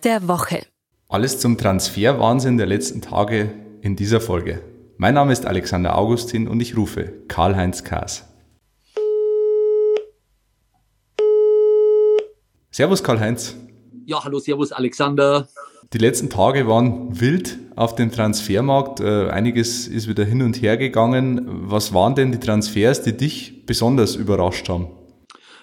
Der Woche. Alles zum Transferwahnsinn der letzten Tage in dieser Folge. Mein Name ist Alexander Augustin und ich rufe Karl-Heinz Kaas. Servus Karl-Heinz. Ja, hallo, servus Alexander. Die letzten Tage waren wild auf dem Transfermarkt. Äh, einiges ist wieder hin und her gegangen. Was waren denn die Transfers, die dich besonders überrascht haben?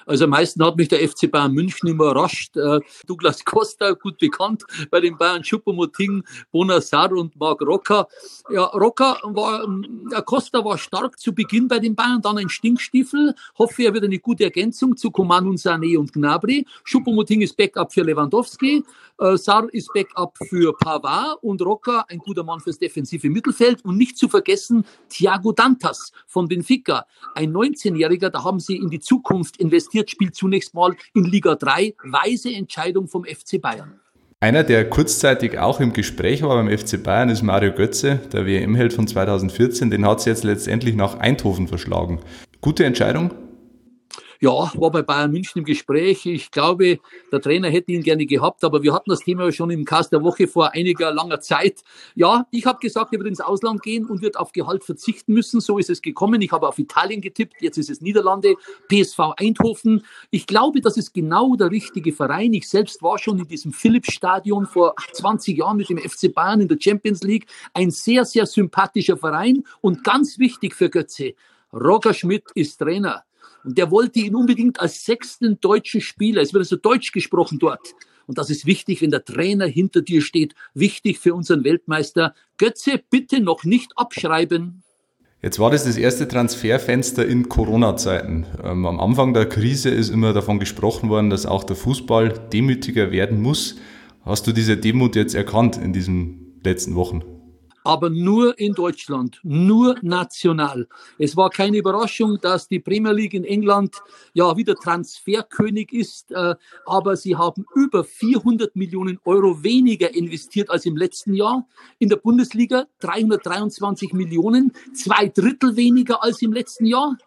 Also am meisten hat mich der FC Bayern München überrascht. Äh, Douglas Costa, gut bekannt bei den Bayern, Choupo-Moting, Bonassar und Marc Rocker. Ja, Rocker war, äh, Costa war stark zu Beginn bei den Bayern, dann ein Stinkstiefel. Hoffe, er wird eine gute Ergänzung zu Coman und Sané und Gnabry. Choupo-Moting ist Backup für Lewandowski. Äh, Sar ist Backup für Pavard und Rocker ein guter Mann fürs defensive Mittelfeld. Und nicht zu vergessen Thiago Dantas von Benfica. Ein 19-Jähriger, da haben sie in die Zukunft investiert investiert, spielt zunächst mal in Liga 3. Weise Entscheidung vom FC Bayern. Einer, der kurzzeitig auch im Gespräch war beim FC Bayern, ist Mario Götze, der WM-Held von 2014. Den hat es jetzt letztendlich nach Eindhoven verschlagen. Gute Entscheidung? Ja, war bei Bayern München im Gespräch. Ich glaube, der Trainer hätte ihn gerne gehabt, aber wir hatten das Thema schon im Cast der Woche vor einiger langer Zeit. Ja, ich habe gesagt, er wird ins Ausland gehen und wird auf Gehalt verzichten müssen. So ist es gekommen. Ich habe auf Italien getippt, jetzt ist es Niederlande, PSV Eindhoven. Ich glaube, das ist genau der richtige Verein. Ich selbst war schon in diesem Philips-Stadion vor 20 Jahren mit dem FC Bayern in der Champions League. Ein sehr, sehr sympathischer Verein und ganz wichtig für Götze. Roger Schmidt ist Trainer. Und der wollte ihn unbedingt als sechsten deutschen Spieler. Es wird also Deutsch gesprochen dort. Und das ist wichtig, wenn der Trainer hinter dir steht. Wichtig für unseren Weltmeister. Götze, bitte noch nicht abschreiben. Jetzt war das das erste Transferfenster in Corona-Zeiten. Ähm, am Anfang der Krise ist immer davon gesprochen worden, dass auch der Fußball demütiger werden muss. Hast du diese Demut jetzt erkannt in diesen letzten Wochen? Aber nur in Deutschland, nur national. Es war keine Überraschung, dass die Premier League in England ja wieder Transferkönig ist, äh, aber sie haben über 400 Millionen Euro weniger investiert als im letzten Jahr. In der Bundesliga 323 Millionen, zwei Drittel weniger als im letzten Jahr.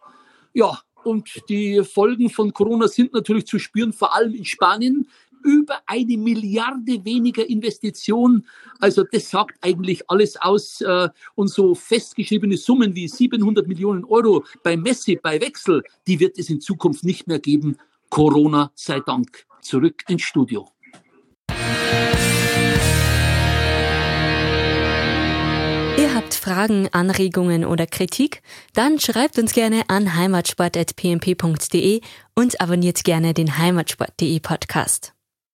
Ja, und die Folgen von Corona sind natürlich zu spüren, vor allem in Spanien über eine Milliarde weniger Investition. Also das sagt eigentlich alles aus. Äh, und so festgeschriebene Summen wie 700 Millionen Euro bei Messi, bei Wechsel, die wird es in Zukunft nicht mehr geben. Corona sei Dank. Zurück ins Studio. Ihr habt Fragen, Anregungen oder Kritik? Dann schreibt uns gerne an heimatsport.pmp.de und abonniert gerne den heimatsport.de Podcast.